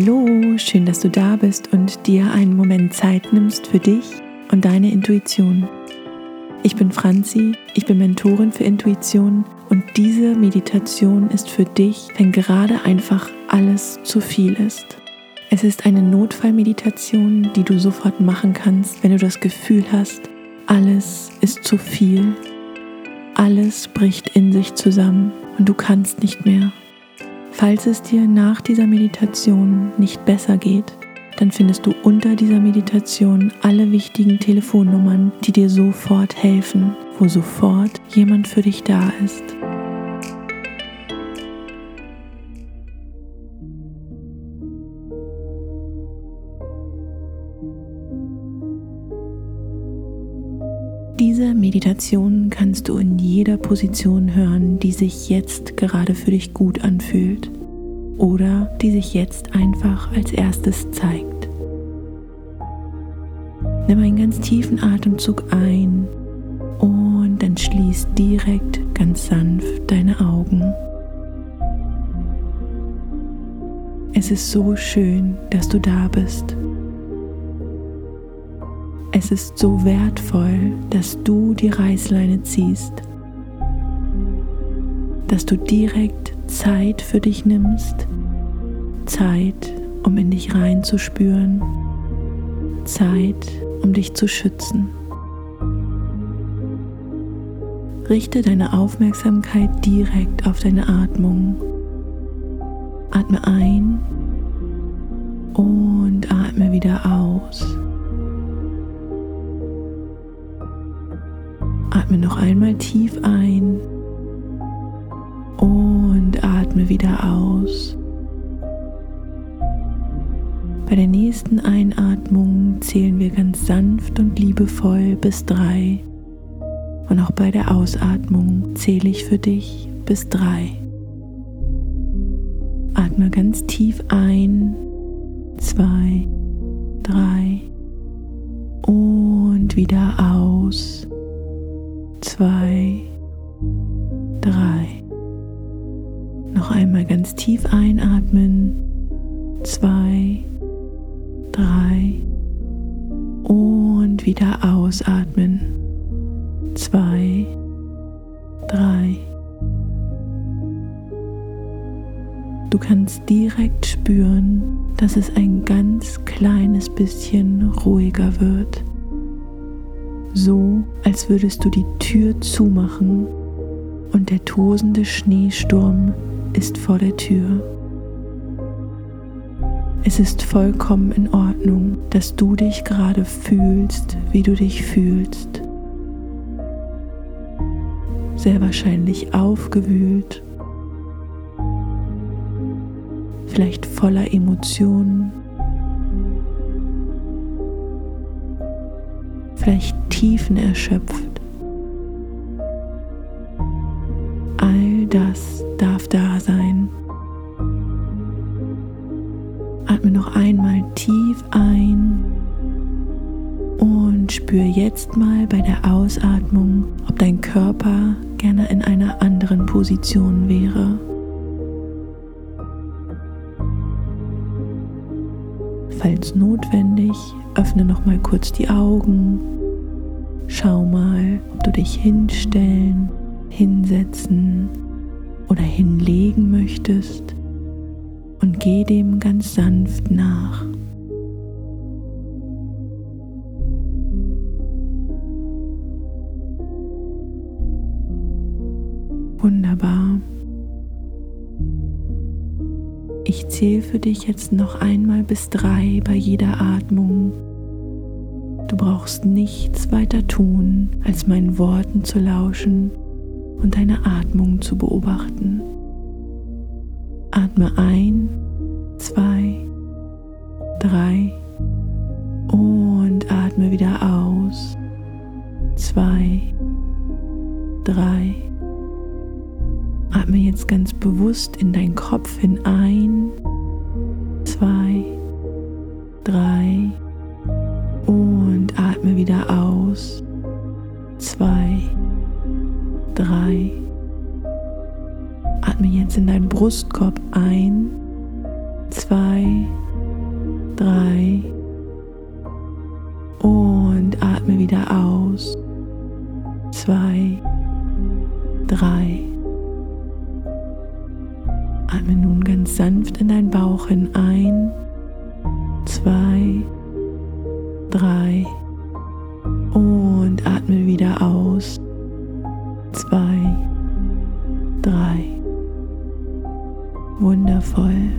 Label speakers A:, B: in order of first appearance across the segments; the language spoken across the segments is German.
A: Hallo, schön, dass du da bist und dir einen Moment Zeit nimmst für dich und deine Intuition. Ich bin Franzi, ich bin Mentorin für Intuition und diese Meditation ist für dich, wenn gerade einfach alles zu viel ist. Es ist eine Notfallmeditation, die du sofort machen kannst, wenn du das Gefühl hast, alles ist zu viel, alles bricht in sich zusammen und du kannst nicht mehr. Falls es dir nach dieser Meditation nicht besser geht, dann findest du unter dieser Meditation alle wichtigen Telefonnummern, die dir sofort helfen, wo sofort jemand für dich da ist. Meditation kannst du in jeder Position hören, die sich jetzt gerade für dich gut anfühlt oder die sich jetzt einfach als erstes zeigt. Nimm einen ganz tiefen Atemzug ein und dann schließ direkt ganz sanft deine Augen. Es ist so schön, dass du da bist. Es ist so wertvoll, dass du die Reißleine ziehst, dass du direkt Zeit für dich nimmst, Zeit, um in dich reinzuspüren, Zeit, um dich zu schützen. Richte deine Aufmerksamkeit direkt auf deine Atmung. Atme ein und atme wieder aus. Atme noch einmal tief ein und atme wieder aus. Bei der nächsten Einatmung zählen wir ganz sanft und liebevoll bis drei. Und auch bei der Ausatmung zähle ich für dich bis drei. Atme ganz tief ein, zwei, drei und wieder aus zwei, drei. Noch einmal ganz tief einatmen. Zwei, drei. Und wieder ausatmen. Zwei, drei. Du kannst direkt spüren, dass es ein ganz kleines bisschen ruhiger wird so als würdest du die Tür zumachen und der tosende Schneesturm ist vor der Tür. Es ist vollkommen in Ordnung, dass du dich gerade fühlst, wie du dich fühlst. Sehr wahrscheinlich aufgewühlt, vielleicht voller Emotionen vielleicht Tiefen erschöpft. All das darf da sein. Atme noch einmal tief ein und spür jetzt mal bei der Ausatmung, ob dein Körper gerne in einer anderen Position wäre. Falls notwendig, öffne noch mal kurz die Augen Schau mal, ob du dich hinstellen, hinsetzen oder hinlegen möchtest und geh dem ganz sanft nach. Wunderbar. Ich zähle für dich jetzt noch einmal bis drei bei jeder Atmung Du brauchst nichts weiter tun, als meinen Worten zu lauschen und deine Atmung zu beobachten. Atme ein, zwei, drei und atme wieder aus. Zwei, drei. Atme jetzt ganz bewusst in deinen Kopf hin Brustkorb ein. Wundervoll.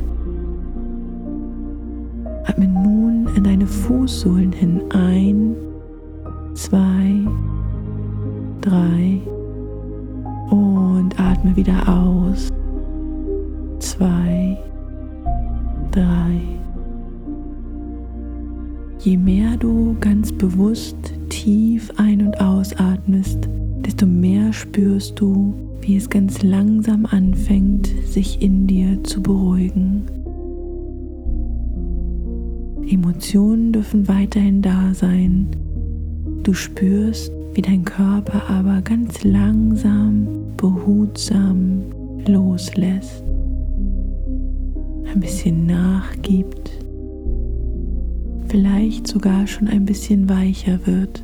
A: Atme nun in deine Fußsohlen hin ein, zwei, drei und atme wieder aus. Zwei, drei. Je mehr du ganz bewusst tief ein- und ausatmest, desto mehr spürst du, wie es ganz langsam anfängt, sich in dir zu beruhigen. Emotionen dürfen weiterhin da sein. Du spürst, wie dein Körper aber ganz langsam, behutsam loslässt, ein bisschen nachgibt, vielleicht sogar schon ein bisschen weicher wird.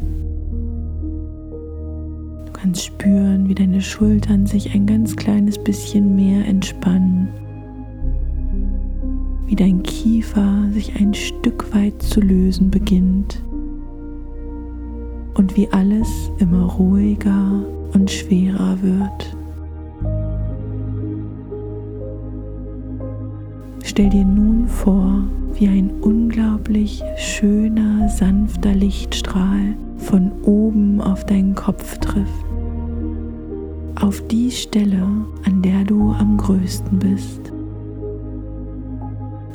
A: Kannst spüren, wie deine Schultern sich ein ganz kleines bisschen mehr entspannen wie dein Kiefer sich ein Stück weit zu lösen beginnt und wie alles immer ruhiger und schwerer wird. Stell dir nun vor, wie ein unglaublich schöner, sanfter Lichtstrahl von oben auf deinen Kopf trifft. Auf die Stelle, an der du am größten bist.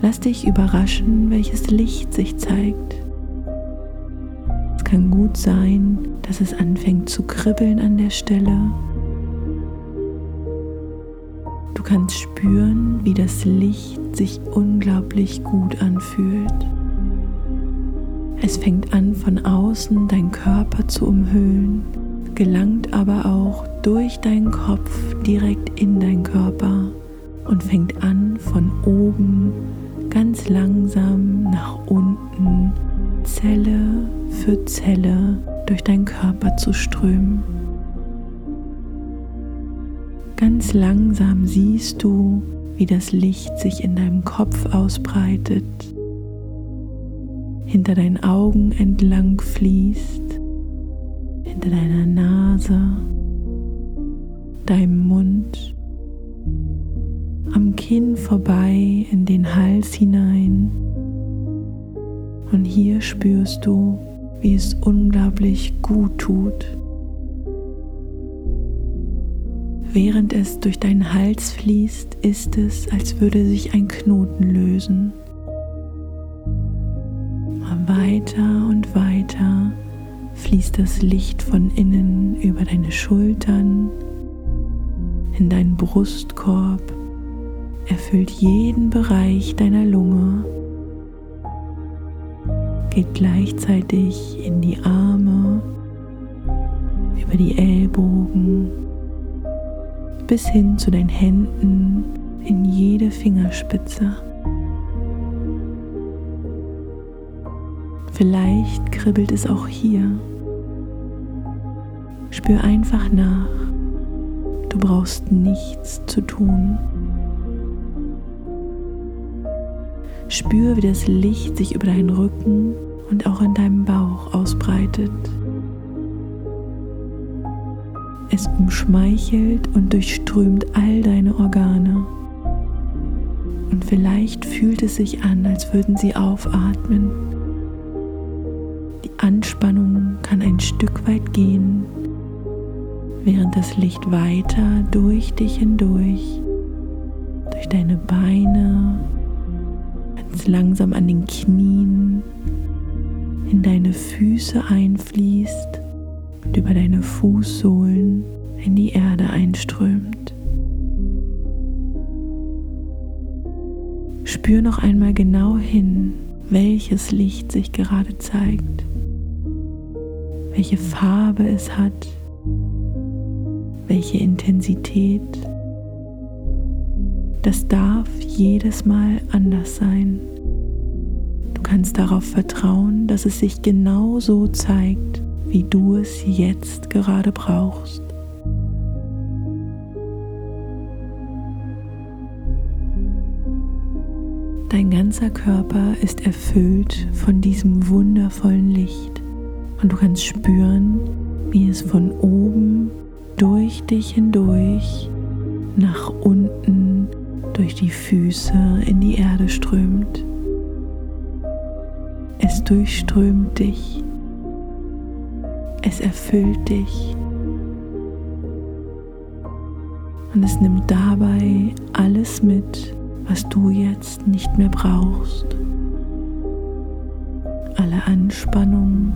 A: Lass dich überraschen, welches Licht sich zeigt. Es kann gut sein, dass es anfängt zu kribbeln an der Stelle. Du kannst spüren, wie das Licht sich unglaublich gut anfühlt. Es fängt an von außen deinen Körper zu umhüllen, gelangt aber auch durch deinen Kopf direkt in deinen Körper und fängt an von oben ganz langsam nach unten, Zelle für Zelle durch deinen Körper zu strömen. Ganz langsam siehst du, wie das Licht sich in deinem Kopf ausbreitet, hinter deinen Augen entlang fließt, hinter deiner Nase, deinem Mund am Kinn vorbei in den Hals hinein. Und hier spürst du, wie es unglaublich gut tut. Während es durch deinen Hals fließt, ist es, als würde sich ein Knoten lösen. Weiter und weiter fließt das Licht von innen über deine Schultern, in deinen Brustkorb, erfüllt jeden Bereich deiner Lunge, geht gleichzeitig in die Arme, über die Ellbogen, bis hin zu deinen Händen, in jede Fingerspitze. Vielleicht kribbelt es auch hier. Spür einfach nach. Du brauchst nichts zu tun. Spür, wie das Licht sich über deinen Rücken und auch in deinem Bauch ausbreitet. Es umschmeichelt und durchströmt all deine Organe. Und vielleicht fühlt es sich an, als würden sie aufatmen. Die Anspannung kann ein Stück weit gehen, während das Licht weiter durch dich hindurch, durch deine Beine, ganz langsam an den Knien in deine Füße einfließt und über deine Fußsohlen in die Erde einströmt. Spür noch einmal genau hin, welches Licht sich gerade zeigt, welche Farbe es hat, welche Intensität. Das darf jedes Mal anders sein kannst darauf vertrauen, dass es sich genau so zeigt, wie du es jetzt gerade brauchst. Dein ganzer Körper ist erfüllt von diesem wundervollen Licht und du kannst spüren, wie es von oben durch dich hindurch nach unten durch die Füße in die Erde strömt. Es durchströmt dich. Es erfüllt dich. Und es nimmt dabei alles mit, was du jetzt nicht mehr brauchst. Alle Anspannung,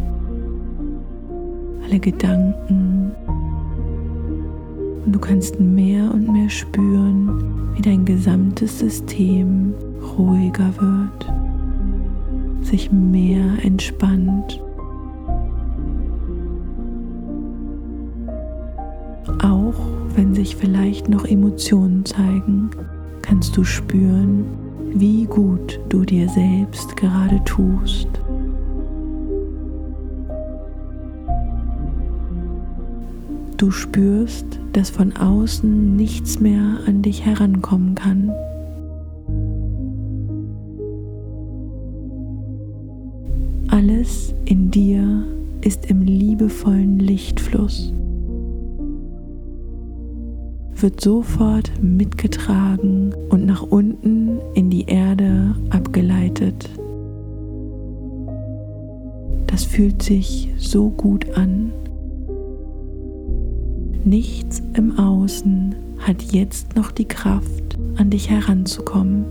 A: alle Gedanken. Und du kannst mehr und mehr spüren, wie dein gesamtes System ruhiger wird, sich mehr entspannt. Auch wenn sich vielleicht noch Emotionen zeigen, kannst du spüren, wie gut du dir selbst gerade tust. Du spürst, dass von außen nichts mehr an dich herankommen kann. Alles in dir ist im liebevollen Lichtfluss, wird sofort mitgetragen und nach unten in die Erde abgeleitet. Das fühlt sich so gut an. Nichts im Außen hat jetzt noch die Kraft, an dich heranzukommen.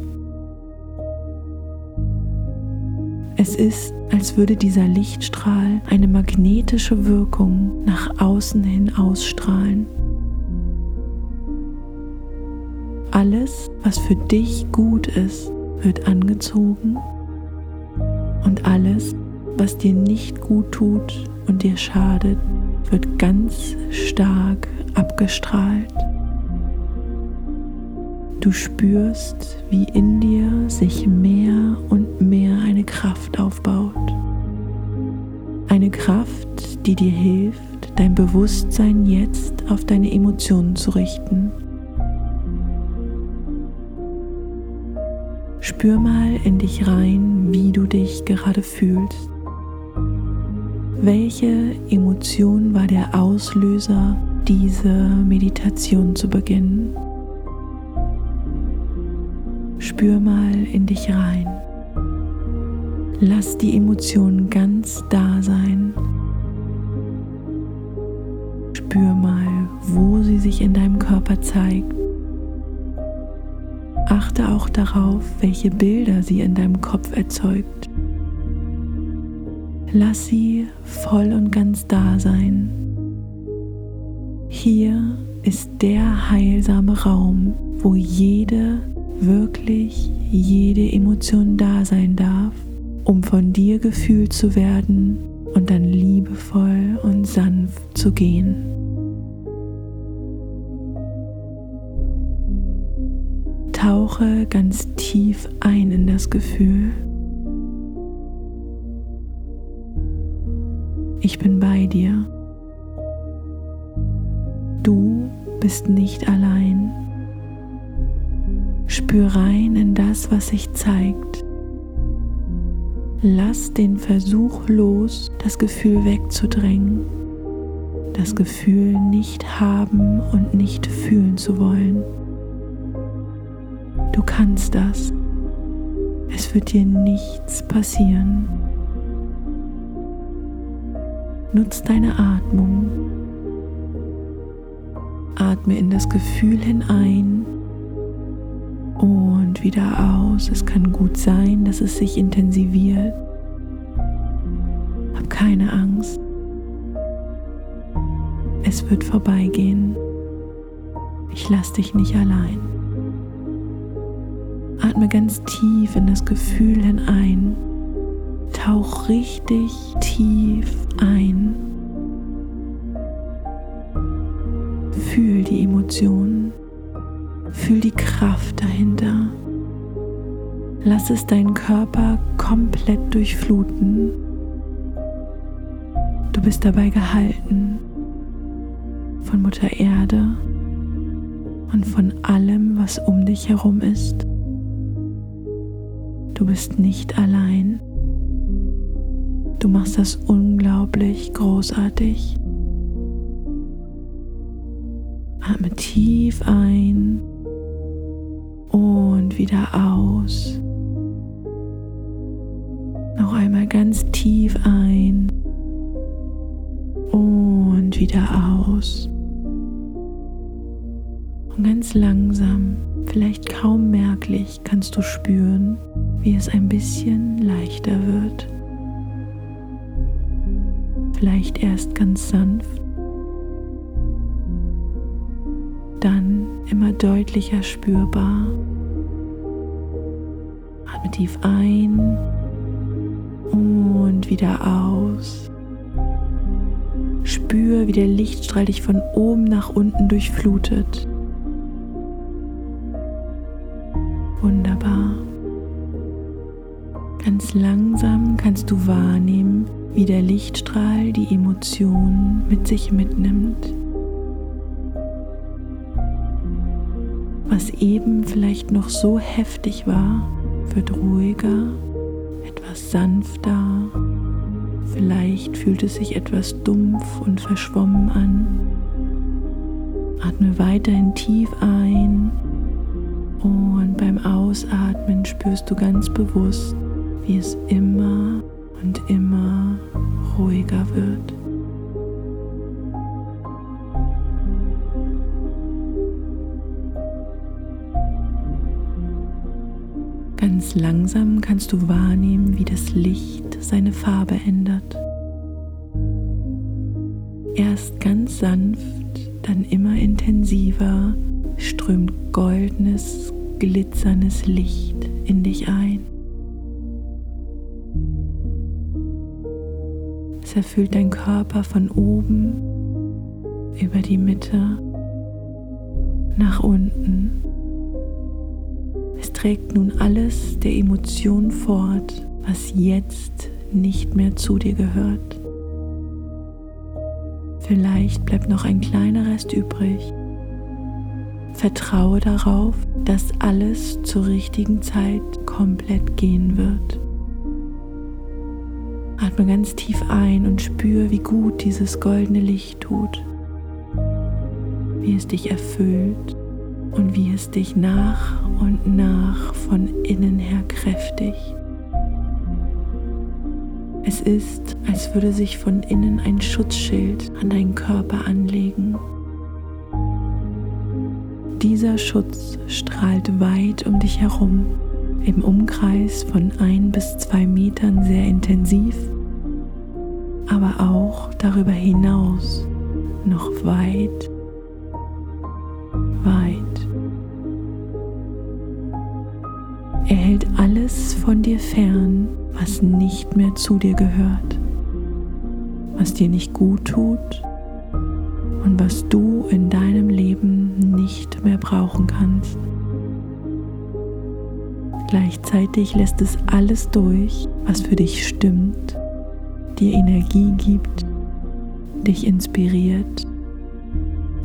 A: Es ist, als würde dieser Lichtstrahl eine magnetische Wirkung nach außen hin ausstrahlen. Alles, was für dich gut ist, wird angezogen und alles, was dir nicht gut tut und dir schadet, wird ganz stark abgestrahlt. Du spürst, wie in dir sich mehr und mehr eine Kraft aufbaut. Eine Kraft, die dir hilft, dein Bewusstsein jetzt auf deine Emotionen zu richten. Spür mal in dich rein, wie du dich gerade fühlst. Welche Emotion war der Auslöser, diese Meditation zu beginnen? Spür mal in dich rein. Lass die Emotion ganz da sein. Spür mal, wo sie sich in deinem Körper zeigt. Achte auch darauf, welche Bilder sie in deinem Kopf erzeugt. Lass sie voll und ganz da sein. Hier ist der heilsame Raum, wo jede, wirklich jede Emotion da sein darf, um von dir gefühlt zu werden und dann liebevoll und sanft zu gehen. Tauche ganz tief ein in das Gefühl. Ich bin bei dir. Du bist nicht allein. Spür rein in das, was sich zeigt. Lass den Versuch los, das Gefühl wegzudrängen, das Gefühl nicht haben und nicht fühlen zu wollen. Du kannst das. Es wird dir nichts passieren. Nutz deine Atmung. Atme in das Gefühl hinein und wieder aus. Es kann gut sein, dass es sich intensiviert. Hab keine Angst. Es wird vorbeigehen. Ich lasse dich nicht allein. Atme ganz tief in das Gefühl hinein. Tauch richtig tief ein. Fühl die Emotionen. Fühl die Kraft dahinter. Lass es deinen Körper komplett durchfluten. Du bist dabei gehalten von Mutter Erde und von allem, was um dich herum ist. Du bist nicht allein. Du machst das unglaublich großartig. Atme tief ein und wieder aus. Noch einmal ganz tief ein und wieder aus. Und ganz langsam, vielleicht kaum merklich, kannst du spüren, wie es ein bisschen leichter wird. Vielleicht erst ganz sanft, dann immer deutlicher spürbar. Atme tief ein und wieder aus. Spür, wie der Lichtstrahl dich von oben nach unten durchflutet. Wunderbar. Ganz langsam kannst du wahrnehmen, wie der Lichtstrahl die Emotionen mit sich mitnimmt. Was eben vielleicht noch so heftig war, wird ruhiger, etwas sanfter. Vielleicht fühlt es sich etwas dumpf und verschwommen an. Atme weiterhin tief ein und beim Ausatmen spürst du ganz bewusst, wie es immer und immer ruhiger wird. Ganz langsam kannst du wahrnehmen, wie das Licht seine Farbe ändert. Erst ganz sanft, dann immer intensiver strömt goldenes, glitzerndes Licht in dich ein. Erfüllt dein Körper von oben über die Mitte nach unten. Es trägt nun alles der Emotion fort, was jetzt nicht mehr zu dir gehört. Vielleicht bleibt noch ein kleiner Rest übrig, Vertraue darauf, dass alles zur richtigen Zeit komplett gehen wird. Atme ganz tief ein und spüre, wie gut dieses goldene Licht tut, wie es dich erfüllt und wie es dich nach und nach von innen her kräftigt. Es ist, als würde sich von innen ein Schutzschild an deinen Körper anlegen. Dieser Schutz strahlt weit um dich herum, im Umkreis von ein bis zwei Metern sehr intensiv, aber auch darüber hinaus noch weit, weit. Er hält alles von dir fern, was nicht mehr zu dir gehört, was dir nicht gut tut und was du in deinem Leben nicht mehr brauchen kannst. Gleichzeitig lässt es alles durch, was für dich stimmt, dir Energie gibt, dich inspiriert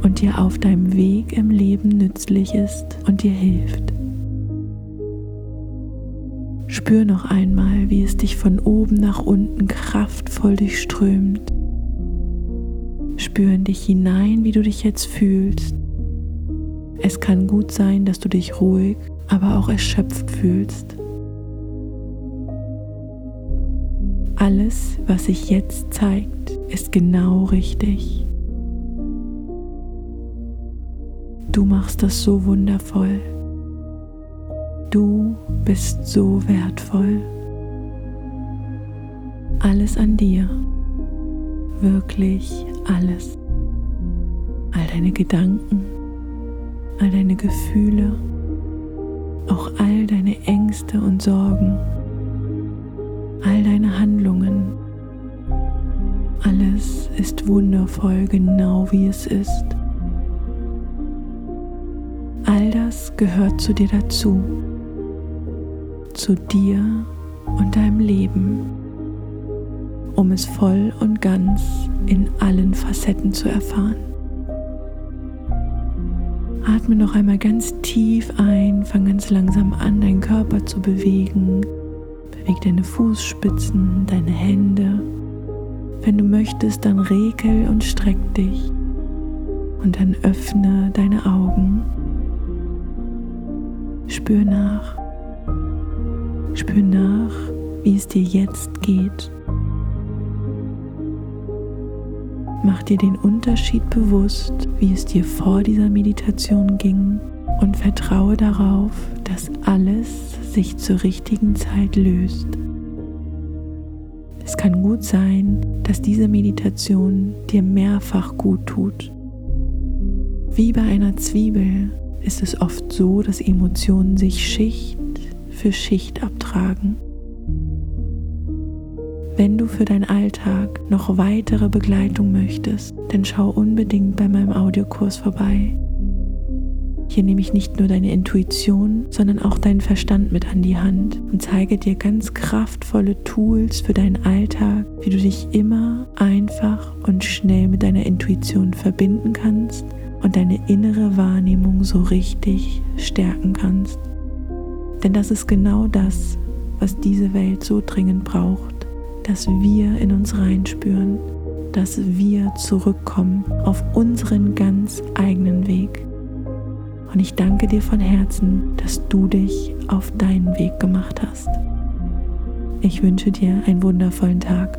A: und dir auf deinem Weg im Leben nützlich ist und dir hilft. Spür noch einmal, wie es dich von oben nach unten kraftvoll durchströmt Spür in dich hinein, wie du dich jetzt fühlst. Es kann gut sein, dass du dich ruhig, aber auch erschöpft fühlst. Alles, was sich jetzt zeigt, ist genau richtig. Du machst das so wundervoll. Du bist so wertvoll. Alles an dir wirklich alles. All deine Gedanken, all deine Gefühle, auch all deine Ängste und Sorgen, all deine Handlungen. Alles ist wundervoll, genau wie es ist. All das gehört zu dir dazu, zu dir und deinem Leben, um es voll und ganz in allen Facetten zu erfahren. Atme noch einmal ganz tief ein, fang ganz langsam an, deinen Körper zu bewegen. Beweg deine Fußspitzen, deine Hände. Wenn du möchtest, dann rekel und streck dich. Und dann öffne deine Augen. Spür nach. Spür nach, wie es dir jetzt geht. Mach dir den Unterschied bewusst, wie es dir vor dieser Meditation ging und vertraue darauf, dass alles sich zur richtigen Zeit löst. Es kann gut sein, dass diese Meditation dir mehrfach gut tut. Wie bei einer Zwiebel ist es oft so, dass Emotionen sich Schicht für Schicht abtragen. Wenn du für deinen Alltag noch weitere Begleitung möchtest, dann schau unbedingt bei meinem Audiokurs vorbei. Hier nehme ich nicht nur deine Intuition, sondern auch deinen Verstand mit an die Hand und zeige dir ganz kraftvolle Tools für deinen Alltag, wie du dich immer einfach und schnell mit deiner Intuition verbinden kannst und deine innere Wahrnehmung so richtig stärken kannst. Denn das ist genau das, was diese Welt so dringend braucht dass wir in uns reinspüren, dass wir zurückkommen auf unseren ganz eigenen Weg. Und ich danke dir von Herzen, dass du dich auf deinen Weg gemacht hast. Ich wünsche dir einen wundervollen Tag.